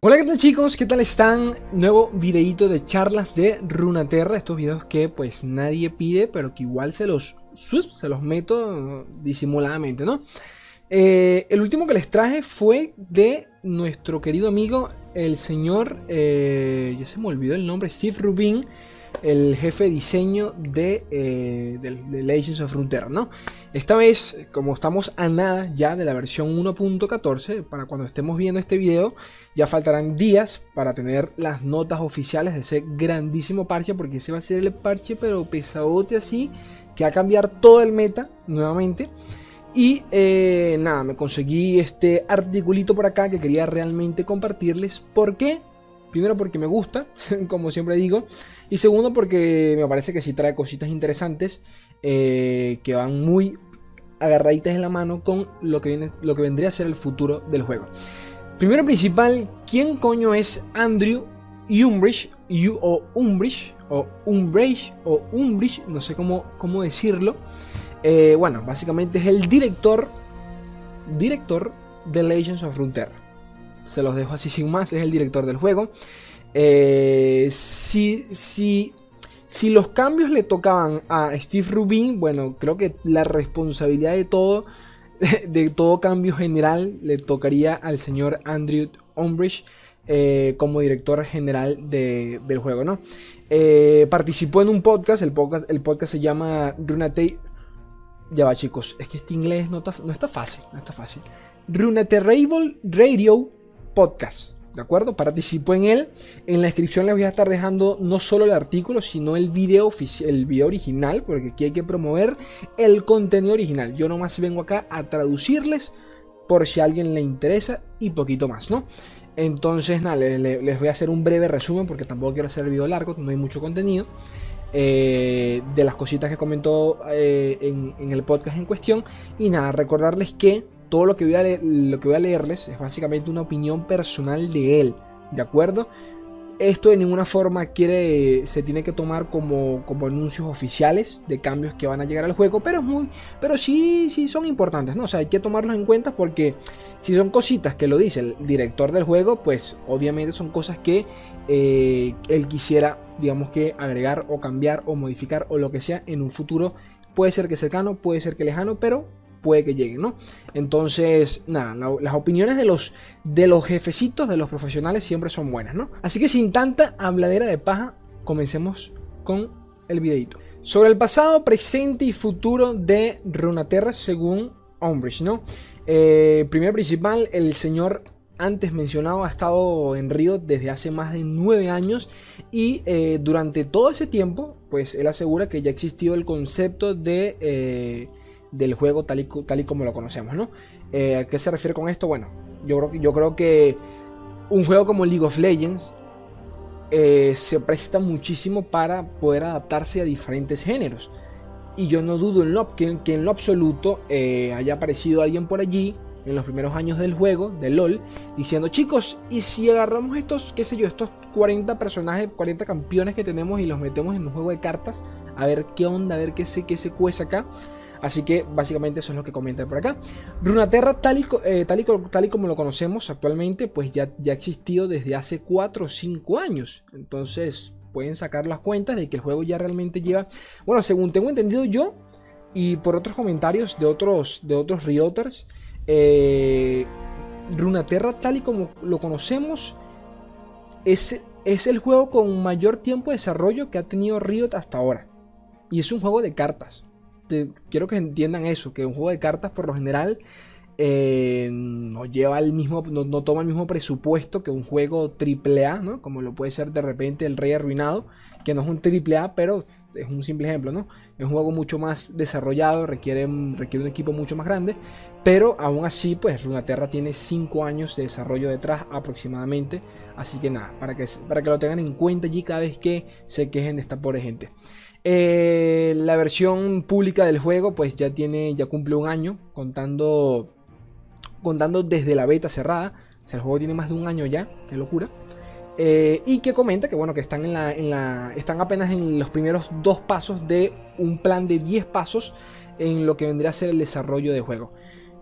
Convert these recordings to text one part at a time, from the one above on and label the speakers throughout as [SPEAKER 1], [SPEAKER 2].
[SPEAKER 1] Hola qué tal chicos, ¿qué tal están? Nuevo videito de charlas de Runaterra, estos videos que pues nadie pide, pero que igual se los, se los meto disimuladamente, ¿no? Eh, el último que les traje fue de nuestro querido amigo, el señor, eh, ya se me olvidó el nombre, Steve Rubin, el jefe de diseño de, eh, Legends of Frontier, ¿no? Esta vez, como estamos a nada ya de la versión 1.14, para cuando estemos viendo este video, ya faltarán días para tener las notas oficiales de ese grandísimo parche, porque ese va a ser el parche, pero pesadote así, que va a cambiar todo el meta nuevamente. Y eh, nada, me conseguí este articulito por acá que quería realmente compartirles. ¿Por qué? Primero porque me gusta, como siempre digo. Y segundo porque me parece que sí trae cositas interesantes eh, que van muy agarraditas en la mano con lo que, viene, lo que vendría a ser el futuro del juego. Primero principal, ¿quién coño es Andrew Umbridge? o Umbridge, o Umbridge, o Umbridge, no sé cómo, cómo decirlo. Eh, bueno, básicamente es el director, director de Legends of Frontera se los dejo así sin más, es el director del juego. Eh, si, si, si los cambios le tocaban a Steve Rubin, bueno, creo que la responsabilidad de todo, de todo cambio general, le tocaría al señor Andrew Umbridge. Eh, como director general del juego, ¿no? Eh, participó en un podcast, el podcast, el podcast se llama Runate. Ya va, chicos, es que este inglés no está, no está fácil, no está fácil. Radio podcast. ¿De acuerdo? Participo en él. En la descripción les voy a estar dejando no solo el artículo, sino el video, el video original, porque aquí hay que promover el contenido original. Yo nomás vengo acá a traducirles por si a alguien le interesa y poquito más, ¿no? Entonces, nada, les, voy a hacer un breve resumen porque tampoco quiero hacer el video largo, no hay mucho contenido. Eh, de las cositas que comentó eh, en, en el podcast en cuestión. Y nada, recordarles que todo lo que, voy a lo que voy a leerles es básicamente una opinión personal de él, ¿de acuerdo? Esto de ninguna forma quiere, se tiene que tomar como, como anuncios oficiales de cambios que van a llegar al juego, pero, es muy, pero sí, sí son importantes, ¿no? O sea, hay que tomarlos en cuenta porque si son cositas que lo dice el director del juego, pues obviamente son cosas que eh, él quisiera, digamos que agregar o cambiar o modificar o lo que sea en un futuro. Puede ser que cercano, puede ser que lejano, pero puede que lleguen, ¿no? Entonces, nada, las opiniones de los, de los jefecitos, de los profesionales siempre son buenas, ¿no? Así que sin tanta habladera de paja, comencemos con el videito. Sobre el pasado, presente y futuro de Runaterra según Umbridge, ¿no? Eh, primero principal, el señor antes mencionado ha estado en Río desde hace más de nueve años y eh, durante todo ese tiempo, pues él asegura que ya ha existido el concepto de eh, del juego tal y, como lo conocemos, ¿no? Eh, ¿A qué se refiere con esto? Bueno, yo creo, yo creo que un juego como League of Legends eh, se presta muchísimo para poder adaptarse a diferentes géneros. Y yo no dudo en lo, que, en lo absoluto eh, haya aparecido alguien por allí en los primeros años del juego, de LOL, diciendo, chicos, ¿y si agarramos estos, qué sé yo, estos 40 personajes, 40 campeones que tenemos y los metemos en un juego de cartas? A ver qué onda, a ver qué se, qué se cuece acá. Así que básicamente eso es lo que comenta por acá. Runaterra, tal y, eh, tal, y, tal y, como lo conocemos actualmente, pues ya, ya ha existido desde hace 4 o 5 años. Entonces pueden sacar las cuentas de que el juego ya realmente lleva, bueno, según tengo entendido yo, y por otros comentarios de otros, de otros Rioters, eh, Runaterra tal y como lo conocemos, es, es el juego con mayor tiempo de desarrollo que ha tenido Riot hasta ahora. Y es un juego de cartas quiero que entiendan eso, que un juego de cartas por lo general eh, no lleva el mismo, no, toma el mismo presupuesto que un juego AAA, ¿no? Como lo puede ser de repente el Rey Arruinado, que no es un AAA, pero es un simple ejemplo, ¿no? Es un juego mucho más desarrollado, requiere, requiere un equipo mucho más grande, pero aún así, pues Runaterra tiene 5 años de desarrollo detrás aproximadamente, así que nada, para que, para que lo tengan en cuenta allí cada vez que se quejen de esta pobre gente. Eh, la versión pública del juego pues ya tiene, ya cumple un año, contando, contando desde la beta cerrada. O sea, el juego tiene más de un año ya, qué locura. Eh, y que comenta que bueno, que están, en la, en la, están apenas en los primeros dos pasos de un plan de 10 pasos en lo que vendría a ser el desarrollo de juego.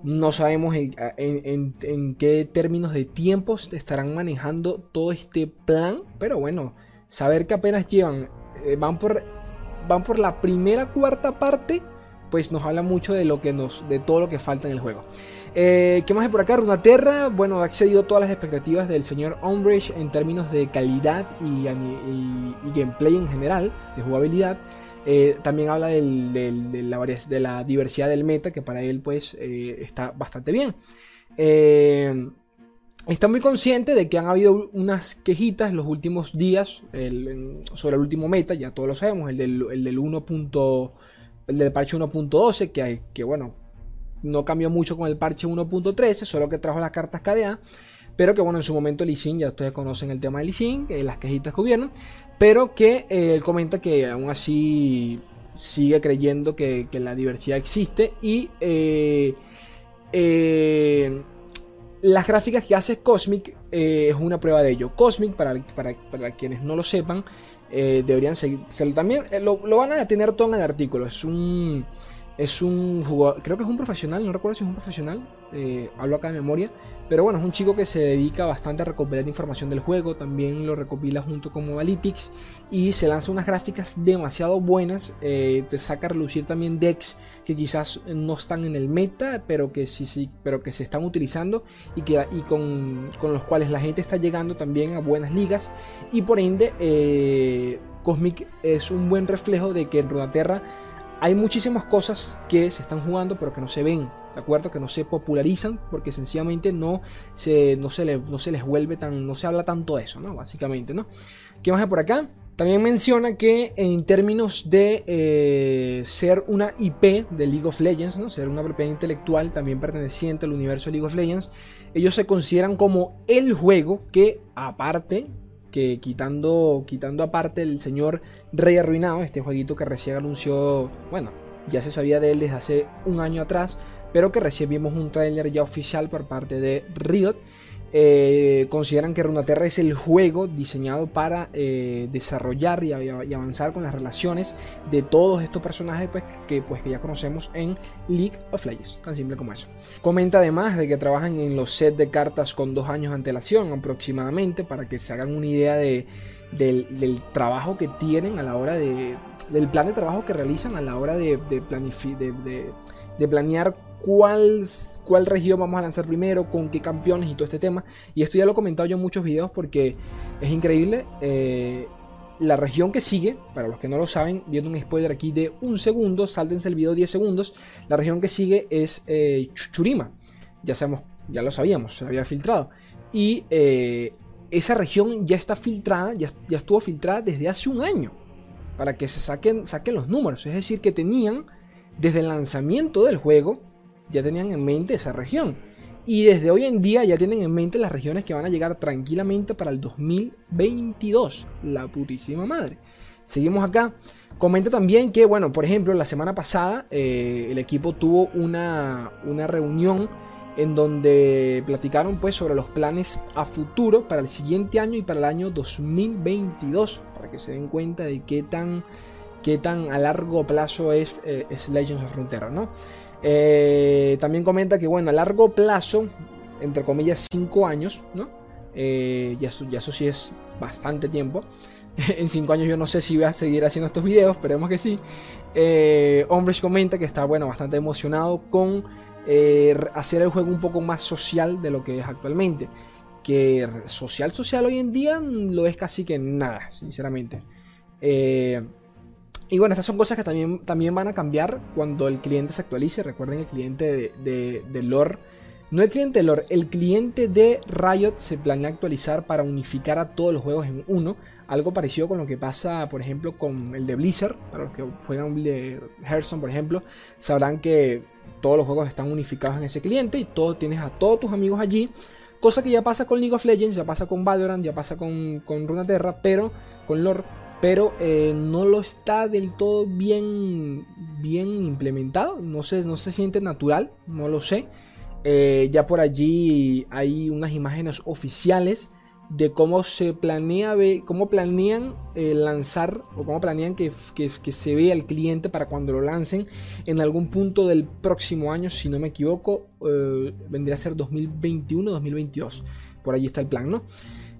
[SPEAKER 1] No sabemos en, qué términos de tiempos estarán manejando todo este plan, pero bueno, saber que apenas llevan, eh, van, por, van por la primera cuarta parte, pues nos habla mucho de lo que nos, de todo lo que falta en el juego. Eh, ¿Qué más hay por acá? Runaterra, bueno, ha excedido todas las expectativas del señor Umbridge en términos de calidad y, gameplay en general, de jugabilidad. Eh, también habla de, la, diversidad del meta, que para él pues eh, está bastante bien. Está muy consciente de que han habido unas quejitas los últimos días sobre el último meta, ya todos lo sabemos, el del, el del 1. el del parche 1.12, que, que bueno, no cambió mucho con el parche 1.13, solo que trajo las cartas KDA. Pero que bueno, en su momento Sin, ya ustedes conocen el tema de Sin, eh, las quejitas que hubieron. Pero que eh, él comenta que aún así sigue creyendo que, la diversidad existe. Y eh, las gráficas que hace Cosmic es una prueba de ello. Cosmic, para, para, quienes no lo sepan, deberían seguir. También lo, lo, van a tener todo en el artículo. Es un es un jugador, creo que es un profesional, no recuerdo si es un profesional, eh, hablo acá de memoria, pero bueno, es un chico que se dedica bastante a recopilar información del juego, también lo recopila junto con Mobalytics y se lanza unas gráficas demasiado buenas, eh, te saca a relucir también decks que quizás no están en el meta, pero que sí, sí, pero que se están utilizando y, que, y con, los cuales la gente está llegando también a buenas ligas. Y por ende eh, Cosmic es un buen reflejo de que en Runaterra hay muchísimas cosas que se están jugando pero que no se ven, ¿de acuerdo? Que no se popularizan porque sencillamente no se, no se, no se les vuelve tan, no se habla tanto de eso, ¿no? Básicamente, ¿no? ¿Qué más hay por acá? También menciona que en términos de eh, ser una IP de League of Legends, ¿no? ser una propiedad intelectual también perteneciente al universo de League of Legends, ellos se consideran como el juego que aparte que quitando, quitando aparte el señor Rey Arruinado, este jueguito que recién anunció, bueno, ya se sabía de él desde hace un año atrás, pero que recién vimos un tráiler ya oficial por parte de Riot eh, consideran que Runaterra es el juego diseñado para eh, desarrollar y, avanzar con las relaciones de todos estos personajes pues, que, pues, que ya conocemos en League of Legends, tan simple como eso. Comenta además de que trabajan en los sets de cartas con dos años de antelación aproximadamente para que se hagan una idea de, del, trabajo que tienen a la hora de, del plan de trabajo que realizan a la hora de, de, de planear cuál, cuál región vamos a lanzar primero, con qué campeones y todo este tema. Y esto ya lo he comentado yo en muchos videos porque es increíble. Eh, la región que sigue, para los que no lo saben, viendo un spoiler aquí de un segundo, sáltense el video 10 segundos. La región que sigue es eh, Churima. Ya sabemos, ya lo sabíamos, se había filtrado. Y eh, esa región ya está filtrada, ya, ya, estuvo filtrada desde hace un año. Para que se saquen, saquen los números. Es decir, que tenían desde el lanzamiento del juego ya tenían en mente esa región. Y desde hoy en día ya tienen en mente las regiones que van a llegar tranquilamente para el 2022. La putísima madre. Seguimos acá. Comenta también que, bueno, por ejemplo, la semana pasada eh, el equipo tuvo una, una reunión en donde platicaron pues sobre los planes a futuro para el siguiente año y para el año 2022, para que se den cuenta de qué tan, qué tan a largo plazo es, eh, es Legends of Frontera, ¿no? Eh, también comenta que, bueno, a largo plazo, entre comillas, 5 años, ¿no? Eh, ya, ya eso sí es bastante tiempo. en 5 años yo no sé si voy a seguir haciendo estos videos, esperemos que sí. Eh, comenta que está, bueno, bastante emocionado con eh, hacer el juego un poco más social de lo que es actualmente. Que social, social hoy en día lo es casi que nada, sinceramente. Eh, y bueno, estas son cosas que también, también van a cambiar cuando el cliente se actualice. Recuerden el cliente de, de, lore. No el cliente de lore, el cliente de Riot se planea actualizar para unificar a todos los juegos en uno. Algo parecido con lo que pasa, por ejemplo, con el de Blizzard. Para los que juegan de Hearthstone, por ejemplo, sabrán que todos los juegos están unificados en ese cliente y todo, tienes a todos tus amigos allí. Cosa que ya pasa con League of Legends, ya pasa con Valorant, ya pasa con, con Runeterra, pero con lore pero eh, no lo está del todo bien, bien implementado, no se, no se siente natural, no lo sé. Eh, ya por allí hay unas imágenes oficiales de cómo se planea, cómo planean eh, lanzar o cómo planean que, se vea el cliente para cuando lo lancen en algún punto del próximo año, si no me equivoco, vendría a ser 2021-2022. Por allí está el plan, ¿no?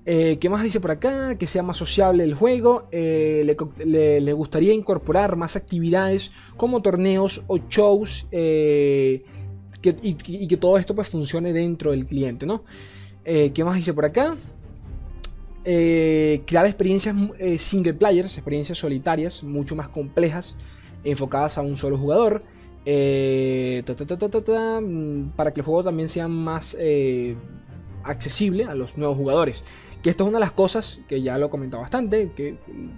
[SPEAKER 1] Eh, ¿Qué más dice por acá? Que sea más sociable el juego. le, gustaría incorporar más actividades como torneos o shows. y, que todo esto pues funcione dentro del cliente, ¿no? ¿Qué más dice por acá? Eh, crear experiencias eh, single players, experiencias solitarias, mucho más complejas, enfocadas a un solo jugador. Eh, mm, para que el juego también sea más accesible a los nuevos jugadores. Que esto es una de las cosas que ya lo he comentado bastante, que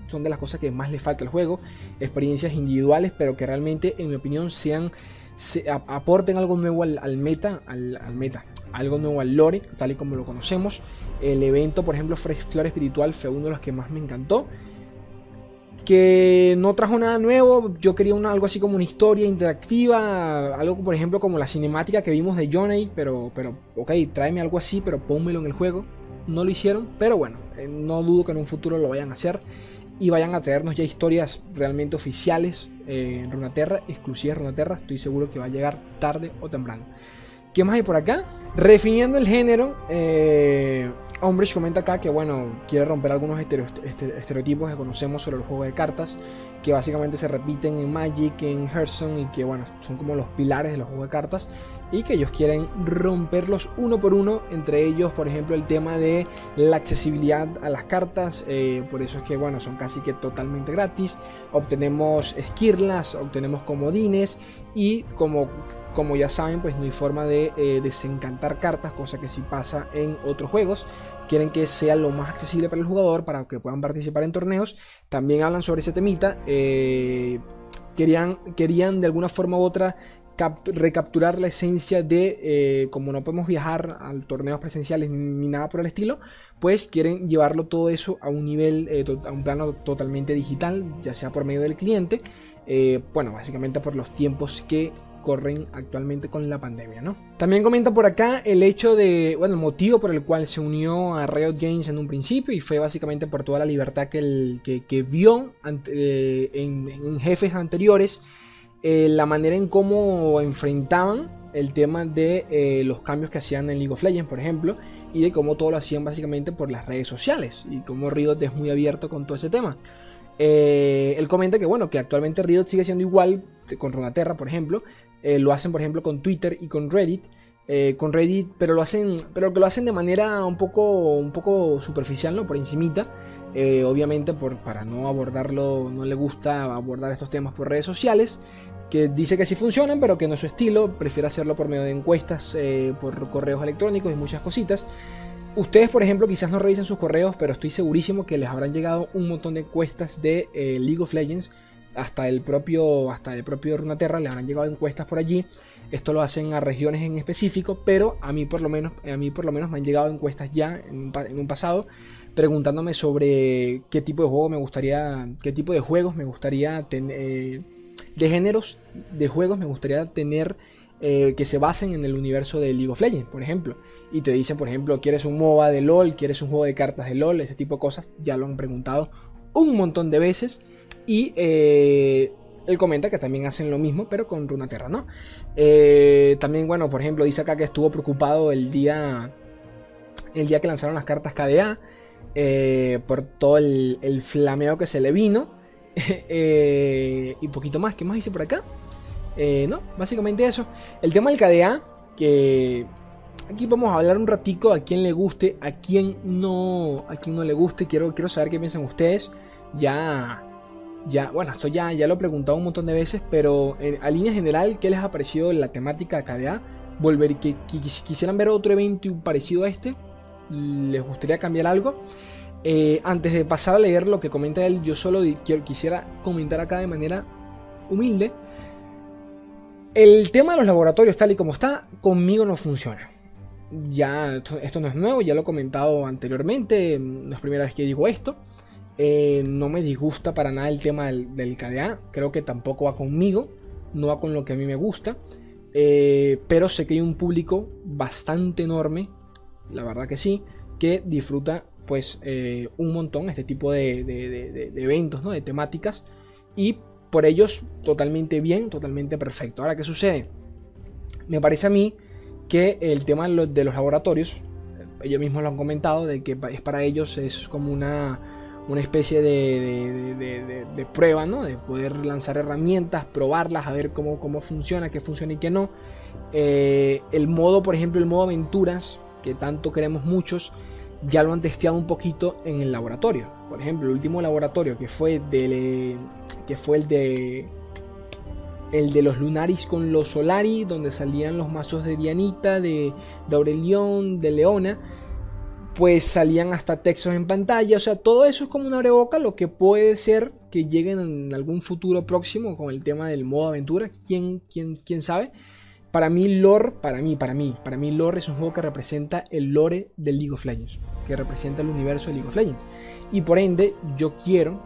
[SPEAKER 1] son de las cosas que más le falta al juego. Experiencias individuales, pero que realmente, en mi opinión, sean aporten algo nuevo al, meta, al, meta, algo nuevo al lore, tal y como lo conocemos. El evento, por ejemplo, Flor Espiritual fue uno de los que más me encantó. Que no trajo nada nuevo. Yo quería algo así como una historia interactiva. Algo, por ejemplo, como la cinemática que vimos de Johnny. Pero, pero, ok, tráeme algo así, pero pónmelo en el juego. No lo hicieron, pero bueno, eh, no dudo que en un futuro lo vayan a hacer. Y vayan a traernos ya historias realmente oficiales eh, en Runaterra, exclusivas de Runaterra. Estoy seguro que va a llegar tarde o temprano. ¿Qué más hay por acá? Refiniendo el género, eh, Hombre comenta acá que, bueno, quiere romper algunos este, estereotipos que conocemos sobre el juego de cartas, que básicamente se repiten en Magic, en Hearthstone, y que, bueno, son como los pilares de los juegos de cartas, y que ellos quieren romperlos uno por uno, entre ellos, por ejemplo, el tema de la accesibilidad a las cartas, eh, por eso es que, bueno, son casi que totalmente gratis, obtenemos esquirlas, obtenemos comodines, y como, como ya saben, pues no hay forma de eh, desencantar cartas, cosa que sí pasa en otros juegos. Quieren que sea lo más accesible para el jugador, para que puedan participar en torneos. También hablan sobre ese temita. Eh, querían, querían de alguna forma u otra recapturar la esencia de, eh, como no podemos viajar a torneos presenciales ni, nada por el estilo, pues quieren llevarlo todo eso a un nivel, a un plano totalmente digital, ya sea por medio del cliente. Eh, bueno, básicamente por los tiempos que corren actualmente con la pandemia, ¿no? También comenta por acá el hecho de, bueno, el motivo por el cual se unió a Riot Games en un principio y fue básicamente por toda la libertad que, el, que, vio eh, en, jefes anteriores, eh, la manera en cómo enfrentaban el tema de los cambios que hacían en League of Legends, por ejemplo, y de cómo todo lo hacían básicamente por las redes sociales y cómo Riot es muy abierto con todo ese tema. Eh, él comenta que bueno, que actualmente Riot sigue siendo igual con Runaterra, por ejemplo. Eh, lo hacen, por ejemplo, con Twitter y con Reddit. Eh, con Reddit, pero lo hacen, pero que lo hacen de manera un poco, un poco superficial, ¿no? Por encimita. obviamente, por, para no abordarlo, no le gusta abordar estos temas por redes sociales. Que dice que sí funcionan, pero que no es su estilo. Prefiere hacerlo por medio de encuestas, por correos electrónicos y muchas cositas. Ustedes, por ejemplo, quizás no revisen sus correos, pero estoy segurísimo que les habrán llegado un montón de encuestas de eh, League of Legends. Hasta el propio, hasta el propio Runaterra le habrán llegado encuestas por allí. Esto lo hacen a regiones en específico, pero a mí por lo menos, a mí por lo menos me han llegado encuestas ya en un, pasado preguntándome sobre qué tipo de juego me gustaría, qué tipo de juegos me gustaría tener, eh, de géneros de juegos me gustaría tener eh, que se basen en el universo de League of Legends, por ejemplo. Y te dicen, por ejemplo, ¿quieres un MOBA de LOL? ¿Quieres un juego de cartas de LOL? Ese tipo de cosas. Ya lo han preguntado un montón de veces. Y eh, él comenta que también hacen lo mismo, pero con Runaterra, ¿no? Eh, también, bueno, por ejemplo, dice acá que estuvo preocupado el día, el día que lanzaron las cartas KDA. por todo el, flameo que se le vino. y poquito más. ¿Qué más dice por acá? Eh, no, básicamente eso. El tema del KDA, que aquí vamos a hablar un ratico a quien le guste, a quien no, a quien no le guste. Quiero, quiero saber qué piensan ustedes. Ya, ya, bueno, esto ya, ya lo he preguntado un montón de veces, pero a línea general, ¿qué les ha parecido la temática de KDA? Volver, que, quisieran ver otro evento parecido a este, les gustaría cambiar algo. Eh, antes de pasar a leer lo que comenta él, yo solo quisiera comentar acá de manera humilde el tema de los laboratorios tal y como está, conmigo no funciona. Ya, esto, no es nuevo, ya lo he comentado anteriormente, no es primera vez que digo esto. Eh, no me disgusta para nada el tema del, KDA, creo que tampoco va conmigo, no va con lo que a mí me gusta. Eh, pero sé que hay un público bastante enorme, la verdad que sí, que disfruta pues eh, un montón este tipo de, de, eventos, ¿no? De temáticas. Y por ellos totalmente bien, totalmente perfecto. Ahora, ¿qué sucede? Me parece a mí que el tema de los laboratorios, ellos mismos lo han comentado, de que es para ellos es como una, una especie de, prueba, ¿no? De poder lanzar herramientas, probarlas, a ver cómo, cómo funciona, qué funciona y qué no. Eh, el modo, por ejemplo, el modo aventuras, que tanto queremos muchos, ya lo han testeado un poquito en el laboratorio. Por ejemplo, el último laboratorio que fue, del, que fue el de el de los Lunaris con los Solari, donde salían los mazos de Dianita, de, de Aurelión, de Leona, pues salían hasta textos en pantalla. O sea, todo eso es como una breboca, lo que puede ser que lleguen en algún futuro próximo con el tema del modo aventura. ¿Quién, quién, quién sabe? Para mí, lore, para mí, para mí, para mí, lore es un juego que representa el lore del League of Legends, que representa el universo de League of Legends. Y por ende, yo quiero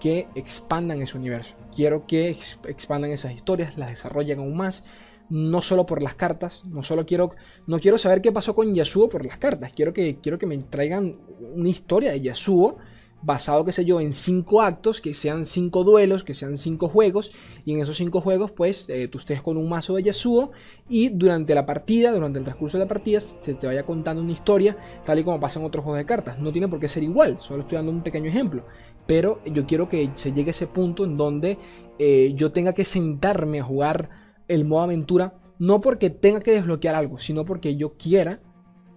[SPEAKER 1] que expandan ese universo. Quiero que expandan esas historias, las desarrollen aún más. No solo por las cartas, no solo quiero, no quiero saber qué pasó con Yasuo por las cartas. Quiero que, quiero que me traigan una historia de Yasuo basado, qué sé yo, en cinco actos, que sean cinco duelos, que sean cinco juegos, y en esos cinco juegos, pues, eh, tú estés con un mazo de Yasuo, y durante la partida, durante el transcurso de la partida, se te vaya contando una historia, tal y como pasa en otros juegos de cartas. No tiene por qué ser igual, solo estoy dando un pequeño ejemplo. Pero yo quiero que se llegue a ese punto en donde eh, yo tenga que sentarme a jugar el modo aventura, no porque tenga que desbloquear algo, sino porque yo quiera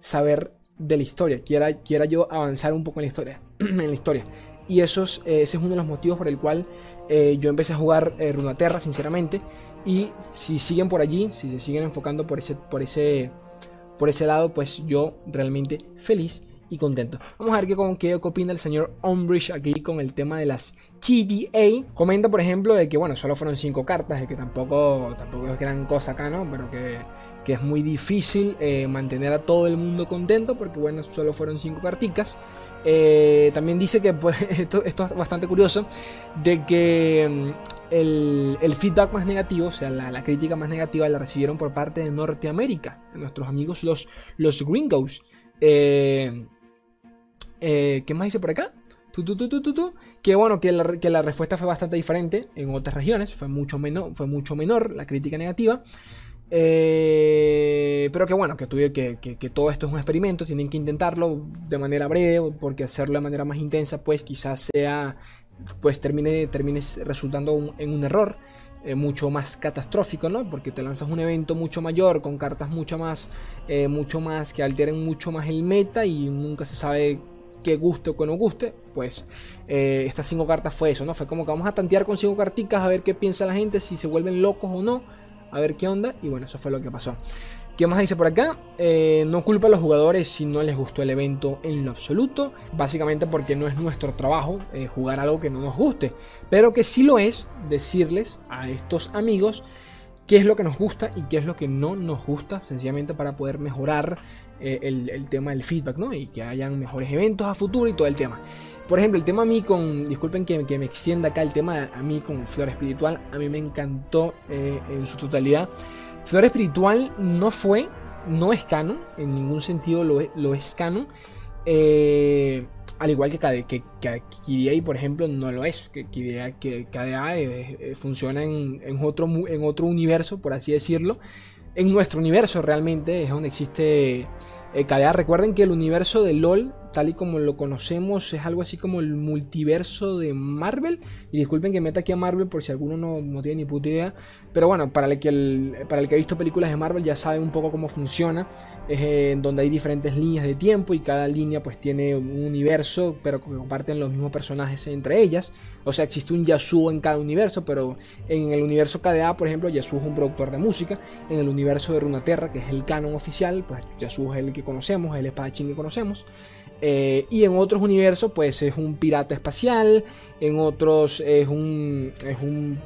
[SPEAKER 1] saber de la historia, quiera, quiera yo avanzar un poco en la historia. en la historia. Y eso es, eh, ese es uno de los motivos por el cual eh, yo empecé a jugar eh, Runaterra, sinceramente. Y si siguen por allí, si se siguen enfocando por ese, por ese, por ese lado, pues yo realmente feliz y contento. Vamos a ver qué, qué opina el señor Umbridge aquí con el tema de las KDA. Comenta, por ejemplo, de que, bueno, solo fueron cinco cartas, de que tampoco, tampoco es gran cosa acá, ¿no? Pero que, que es muy difícil mantener a todo el mundo contento, porque, bueno, solo fueron cinco carticas. Eh, también dice que pues, esto, es bastante curioso, de que mm, el, feedback más negativo, o sea, la, crítica más negativa la recibieron por parte de Norteamérica, nuestros amigos los, los gringos. Eh, eh, ¿Qué más dice por acá? que bueno, que la, respuesta fue bastante diferente en otras regiones, fue mucho, menor, fue mucho menor la crítica negativa. Eh, pero que bueno, que, que, que, todo esto es un experimento, tienen que intentarlo de manera breve, porque hacerlo de manera más intensa, pues quizás sea, pues termine, termine resultando en un error. Eh, mucho más catastrófico, ¿no? Porque te lanzas un evento mucho mayor, con cartas mucho más, eh, mucho más, que alteren mucho más el meta y nunca se sabe que guste o que no guste, pues estas cinco cartas fue eso, ¿no? Fue como que vamos a tantear con cinco carticas a ver qué piensa la gente, si se vuelven locos o no a ver qué onda. Y bueno, eso fue lo que pasó. ¿Qué más dice por acá? Eh, no culpa a los jugadores si no les gustó el evento en lo absoluto. Básicamente porque no es nuestro trabajo eh, jugar algo que no nos guste. Pero que sí lo es decirles a estos amigos qué es lo que nos gusta y qué es lo que no nos gusta. Sencillamente para poder mejorar eh, el, tema del feedback, ¿no? Y que hayan mejores eventos a futuro y todo el tema. Por ejemplo, el tema a mí con, disculpen que, me extienda acá el tema a mí con Flor Espiritual, a mí me encantó eh, en su totalidad. Flor Espiritual no fue, no es canon, en ningún sentido lo es, lo es canon. Eh, al igual que, que, que, por ejemplo, no lo es. Que, que KDA eh, funciona en, en, otro, en otro universo, por así decirlo. En nuestro universo realmente es donde existe KDA. Recuerden que el universo de LOL tal y como lo conocemos, es algo así como el multiverso de Marvel. Y disculpen que meta aquí a Marvel por si alguno no, tiene ni puta idea. Pero bueno, para el, que para el que ha visto películas de Marvel ya sabe un poco cómo funciona. Es eh, donde hay diferentes líneas de tiempo y cada línea pues tiene un universo, pero comparten los mismos personajes entre ellas. O sea, existe un Yasuo en cada universo, pero en el universo KDA, por ejemplo, Yasuo es un productor de música. En el universo de Runaterra, que es el canon oficial, pues Yasuo es el que conocemos, el espadachín que conocemos. Eh, y en otros universos, pues es un pirata espacial. En otros es un, es un,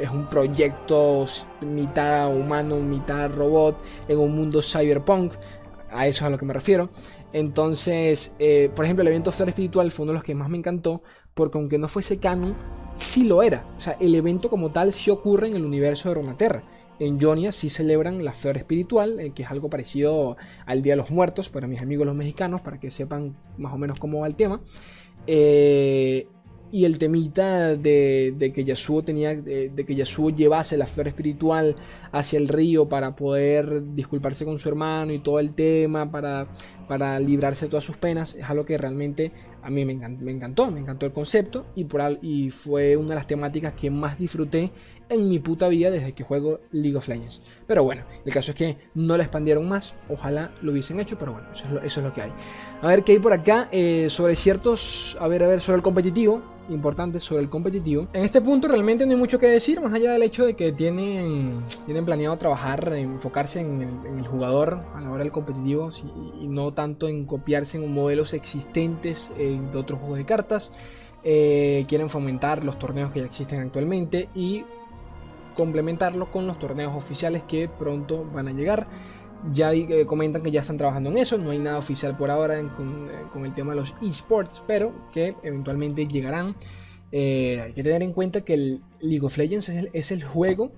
[SPEAKER 1] es un proyecto mitad humano, mitad robot. En un mundo cyberpunk. A eso es a lo que me refiero. Entonces, eh, por ejemplo, el evento Flor Espiritual fue uno de los que más me encantó. Porque aunque no fuese canon, sí lo era. O sea, el evento como tal sí ocurre en el universo de Romaterra en Jonia sí celebran la Flor Espiritual, eh, que es algo parecido al Día de los Muertos para mis amigos los mexicanos, para que sepan más o menos cómo va el tema. Eh, y el temita de, que Yasuo tenía de, que Yasuo llevase la flor espiritual hacia el río para poder disculparse con su hermano y todo el tema para, para librarse de todas sus penas es algo que realmente a mí me encantó, me encantó, me encantó el concepto y, por, y fue una de las temáticas que más disfruté en mi puta vida desde que juego League of Legends. Pero bueno, el caso es que no la expandieron más, ojalá lo hubiesen hecho, pero bueno, eso es lo, que hay. A ver qué hay por acá eh, sobre ciertos, a ver, a ver, sobre el competitivo, importante sobre el competitivo. En este punto realmente no hay mucho que decir, más allá del hecho de que tienen, tienen planeado trabajar, enfocarse en el, jugador a la hora del competitivo y, no tanto en copiarse en modelos existentes de otros juegos de cartas. Eh, quieren fomentar los torneos que ya existen actualmente y complementarlo con los torneos oficiales que pronto van a llegar. Ya eh, comentan que ya están trabajando en eso, no hay nada oficial por ahora eh, con, el tema de los esports, pero que eventualmente llegarán. Hay que tener en cuenta que el League of Legends es el, juego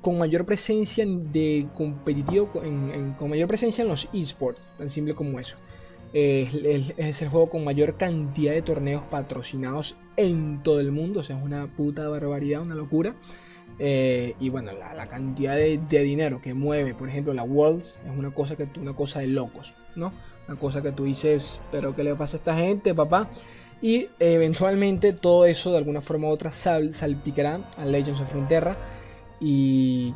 [SPEAKER 1] con mayor presencia de competitivo, con mayor presencia en los esports, tan simple como eso. Es el juego con mayor cantidad de torneos patrocinados en todo el mundo, o sea, es una puta barbaridad, una locura. Eh, y bueno, la, cantidad de, dinero que mueve, por ejemplo, la Worlds es una cosa, que, una cosa de locos, ¿no? Una cosa que tú dices, pero ¿qué le pasa a esta gente, papá? Y eventualmente todo eso de alguna forma u otra sal, salpicará a Legends of Frontera. Y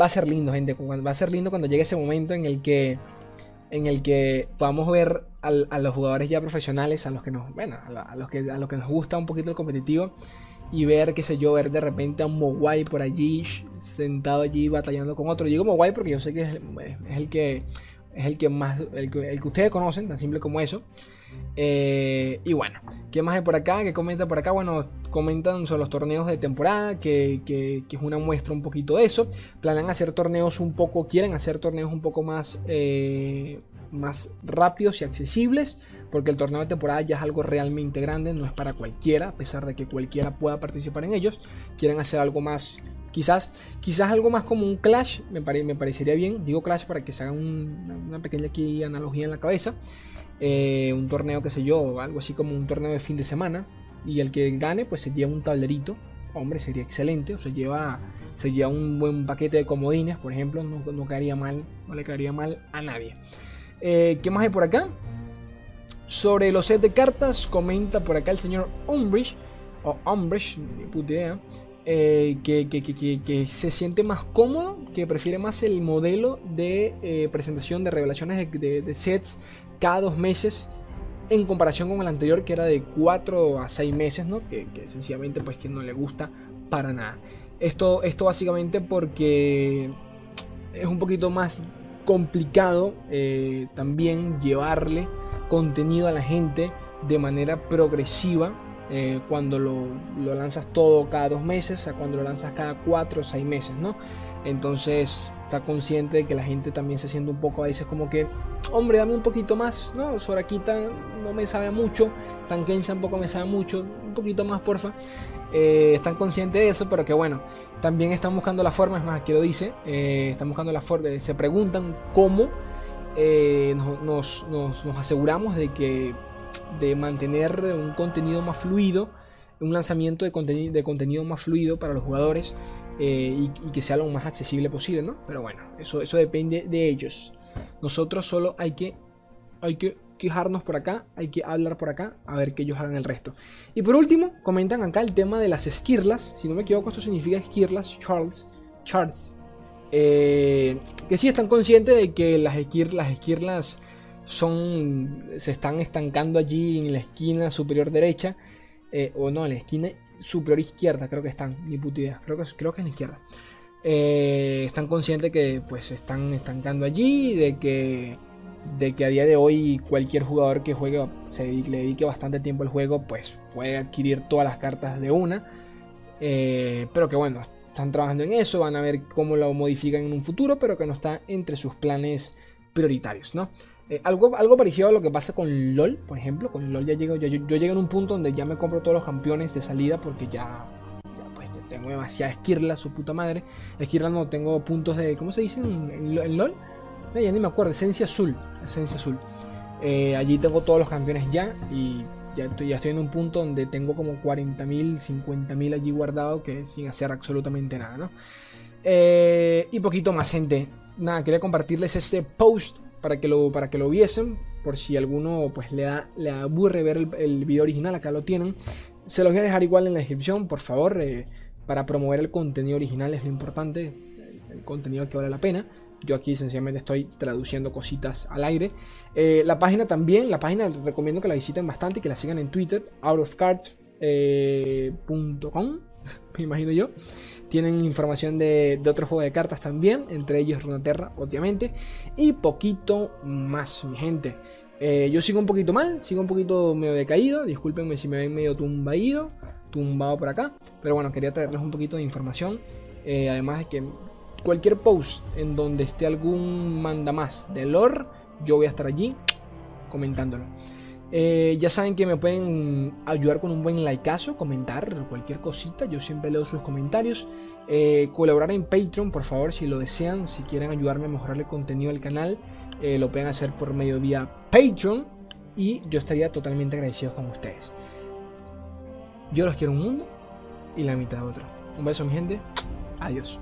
[SPEAKER 1] va a ser lindo, gente. Va a ser lindo cuando llegue ese momento en el que, en el que podamos ver a, los jugadores ya profesionales, a los que nos, bueno, a, los que, a los que nos gusta un poquito el competitivo y ver, qué sé yo, ver de repente a un Mogwai por allí, sentado allí batallando con otro. Digo Mogwai porque yo sé que es, el que es el que más, el que, ustedes conocen, tan simple como eso. Eh, y bueno, ¿qué más hay por acá? ¿Qué comenta por acá? Bueno, comentan sobre los torneos de temporada, que, que, es una muestra un poquito de eso. Planean hacer torneos un poco, quieren hacer torneos un poco más, eh, más rápidos y accesibles porque el torneo de temporada ya es algo realmente grande, no es para cualquiera, a pesar de que cualquiera pueda participar en ellos. Quieren hacer algo más, quizás, quizás algo más como un Clash, me, me parecería bien. Digo Clash para que se haga una pequeña aquí analogía en la cabeza. Eh, un torneo, que sé yo, algo así como un torneo de fin de semana. Y el que gane, pues se lleva un tablerito. Hombre, sería excelente. O se lleva, se lleva un buen paquete de comodines, por ejemplo. No, no caería mal, no le caería mal a nadie. Eh, ¿Qué más hay por acá? Sobre los sets de cartas, comenta por acá el señor Umbridge, o Umbridge, ni puta idea, eh, que, se siente más cómodo, que prefiere más el modelo de presentación de revelaciones de, sets cada dos meses en comparación con el anterior que era de 4 a 6 meses, ¿no? Que, sencillamente pues que no le gusta para nada. Esto, esto básicamente porque es un poquito más complicado eh, también llevarle contenido a la gente de manera progresiva eh, cuando lo, lanzas todo cada dos meses a cuando lo lanzas cada cuatro o seis meses, ¿no? Entonces está consciente de que la gente también se siente un poco a veces como que, hombre, dame un poquito más, ¿no? Soraquita no me sabe mucho, Tanken tampoco me sabe mucho, un poquito más, porfa. Eh, están conscientes de eso, pero que bueno, también están buscando la forma, es más, aquí lo dice, eh, están buscando la forma, se preguntan cómo eh, nos, aseguramos de que de mantener un contenido más fluido, un lanzamiento de, contenido de contenido más fluido para los jugadores eh, y, que sea lo más accesible posible, ¿no? Pero bueno, eso, eso depende de ellos. Nosotros solo hay que, hay que quejarnos por acá, hay que hablar por acá, a ver que ellos hagan el resto. Y por último, comentan acá el tema de las esquirlas. Si no me equivoco, esto significa esquirlas, Charles, Charles, eh, que sí están conscientes de que las, esquirlas son, se están estancando allí en la esquina superior derecha, eh, o no, en la esquina superior izquierda, creo que están, ni puta idea, creo que, creo que es la izquierda. Eh, están conscientes que pues están estancando allí, de que, de que a día de hoy cualquier jugador que juegue, se le dedique bastante tiempo al juego, pues puede adquirir todas las cartas de una. pero que bueno, están trabajando en eso, van a ver cómo lo modifican en un futuro, pero que no está entre sus planes prioritarios, ¿no? Eh, algo, algo parecido a lo que pasa con LOL, por ejemplo. Con LOL ya llego, yo, yo, llego en un punto donde ya me compro todos los campeones de salida porque ya, ya pues tengo demasiada esquirla, su puta madre. Esquirla no, tengo puntos de. ¿Cómo se dice en, LOL? Eh, ya ni me acuerdo, esencia azul. Esencia azul. Eh, allí tengo todos los campeones ya y ya estoy, ya estoy en un punto donde tengo como 40.000, 50.000 allí guardado que sin hacer absolutamente nada, ¿no? Y poquito más, gente. Nada, quería compartirles este post para que lo, para que lo viesen. Por si alguno pues le, da, le aburre ver el, video original, acá lo tienen. Se los voy a dejar igual en la descripción, por favor. Eh, para promover el contenido original es lo importante. El, contenido que vale la pena. Yo aquí sencillamente estoy traduciendo cositas al aire. Eh, la página también, la página recomiendo que la visiten bastante y que la sigan en Twitter, outofcards.com, eh, me imagino yo. Tienen información de, de otros juegos de cartas también, entre ellos Runaterra, obviamente, y poquito más, mi gente. Eh, yo sigo un poquito mal, sigo un poquito medio decaído, discúlpenme si me ven medio tumbado, tumbado por acá, pero bueno, quería traerles un poquito de información, eh, además de que cualquier post en donde esté algún manda más de lore, yo voy a estar allí comentándolo. Eh, ya saben que me pueden ayudar con un buen likeazo, comentar cualquier cosita. Yo siempre leo sus comentarios. Eh, colaborar en Patreon, por favor, si lo desean. Si quieren ayudarme a mejorar el contenido del canal, eh, lo pueden hacer por medio vía Patreon. Y yo estaría totalmente agradecido con ustedes. Yo los quiero un mundo y la mitad otro. Un beso, mi gente. Adiós.